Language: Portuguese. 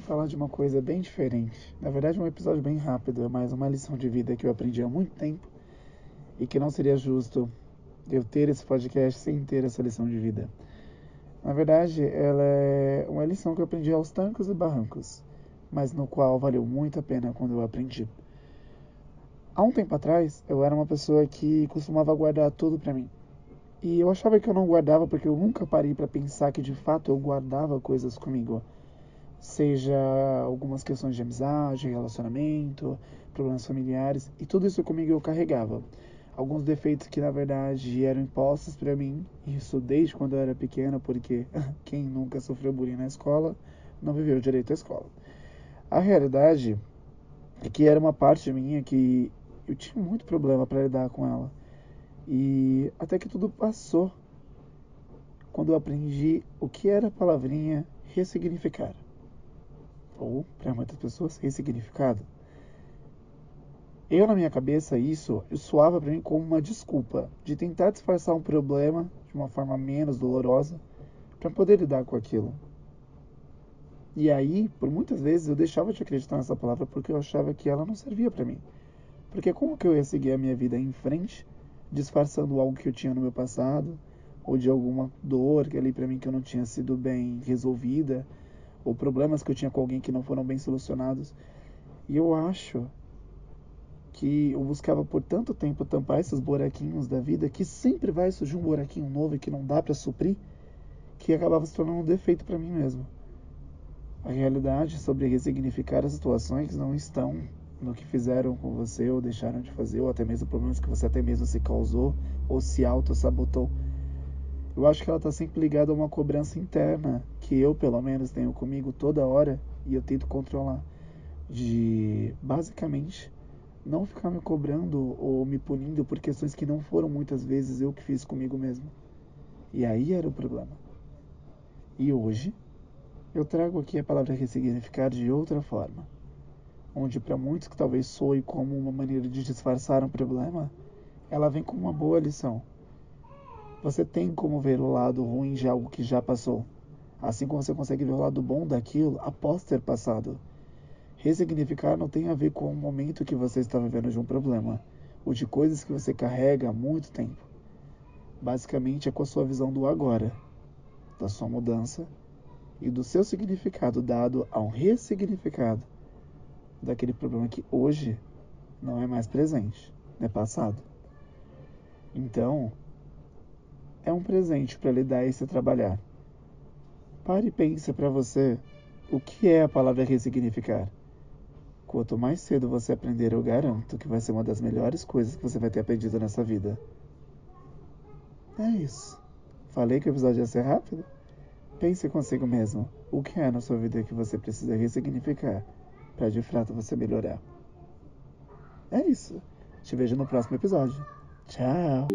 falar de uma coisa bem diferente. Na verdade, um episódio bem rápido, é mais uma lição de vida que eu aprendi há muito tempo e que não seria justo eu ter esse podcast sem ter essa lição de vida. Na verdade, ela é uma lição que eu aprendi aos tancos e barrancos, mas no qual valeu muito a pena quando eu aprendi. Há um tempo atrás, eu era uma pessoa que costumava guardar tudo para mim. E eu achava que eu não guardava porque eu nunca parei para pensar que de fato eu guardava coisas comigo seja algumas questões de amizade, relacionamento, problemas familiares, e tudo isso comigo eu carregava. Alguns defeitos que na verdade eram impostos para mim, isso desde quando eu era pequena, porque quem nunca sofreu bullying na escola não viveu direito à escola. A realidade é que era uma parte minha que eu tinha muito problema para lidar com ela. E até que tudo passou quando eu aprendi o que era a palavrinha ressignificar ou para muitas pessoas ressignificado. Eu na minha cabeça isso soava para mim como uma desculpa de tentar disfarçar um problema de uma forma menos dolorosa para poder lidar com aquilo. E aí, por muitas vezes eu deixava de acreditar nessa palavra porque eu achava que ela não servia para mim. Porque como que eu ia seguir a minha vida em frente, disfarçando algo que eu tinha no meu passado, ou de alguma dor que ali para mim que eu não tinha sido bem resolvida, ou problemas que eu tinha com alguém que não foram bem solucionados. E eu acho que eu buscava por tanto tempo tampar esses buraquinhos da vida que sempre vai surgir um buraquinho novo e que não dá para suprir, que acabava se tornando um defeito para mim mesmo. A realidade sobre ressignificar as situações não estão no que fizeram com você ou deixaram de fazer, ou até mesmo problemas que você até mesmo se causou ou se auto-sabotou. Eu acho que ela está sempre ligada a uma cobrança interna que eu, pelo menos, tenho comigo toda hora e eu tento controlar. De basicamente não ficar me cobrando ou me punindo por questões que não foram muitas vezes eu que fiz comigo mesmo. E aí era o problema. E hoje eu trago aqui a palavra ressignificar de outra forma, onde para muitos que talvez soe como uma maneira de disfarçar um problema, ela vem com uma boa lição. Você tem como ver o lado ruim de algo que já passou. Assim como você consegue ver o lado bom daquilo após ter passado. Ressignificar não tem a ver com o momento que você está vivendo de um problema, ou de coisas que você carrega há muito tempo. Basicamente é com a sua visão do agora, da sua mudança e do seu significado dado a um ressignificado daquele problema que hoje não é mais presente, é passado. Então, é um presente para lhe dar e se trabalhar. Pare e pense para você o que é a palavra ressignificar. Quanto mais cedo você aprender, eu garanto que vai ser uma das melhores coisas que você vai ter aprendido nessa vida. É isso. Falei que o episódio ia ser rápido? Pense consigo mesmo. O que é na sua vida que você precisa ressignificar para de fato você melhorar? É isso. Te vejo no próximo episódio. Tchau.